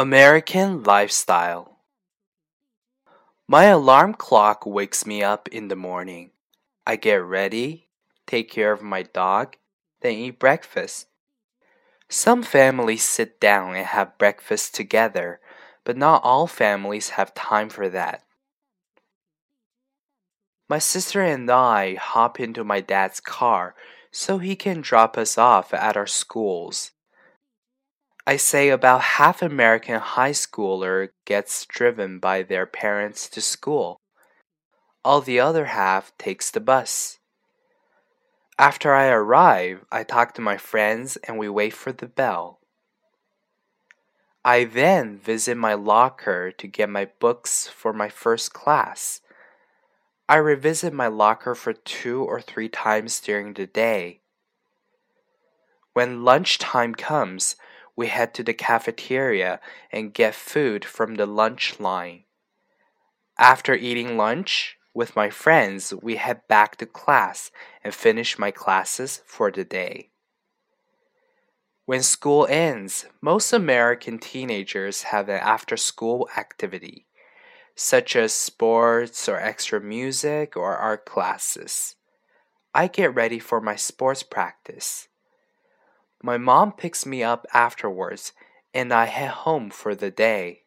American Lifestyle My alarm clock wakes me up in the morning. I get ready, take care of my dog, then eat breakfast. Some families sit down and have breakfast together, but not all families have time for that. My sister and I hop into my dad's car so he can drop us off at our schools. I say about half American high schooler gets driven by their parents to school. All the other half takes the bus. After I arrive, I talk to my friends and we wait for the bell. I then visit my locker to get my books for my first class. I revisit my locker for two or three times during the day. When lunchtime comes, we head to the cafeteria and get food from the lunch line. After eating lunch with my friends, we head back to class and finish my classes for the day. When school ends, most American teenagers have an after school activity such as sports or extra music or art classes. I get ready for my sports practice. My mom picks me up afterwards and I head home for the day.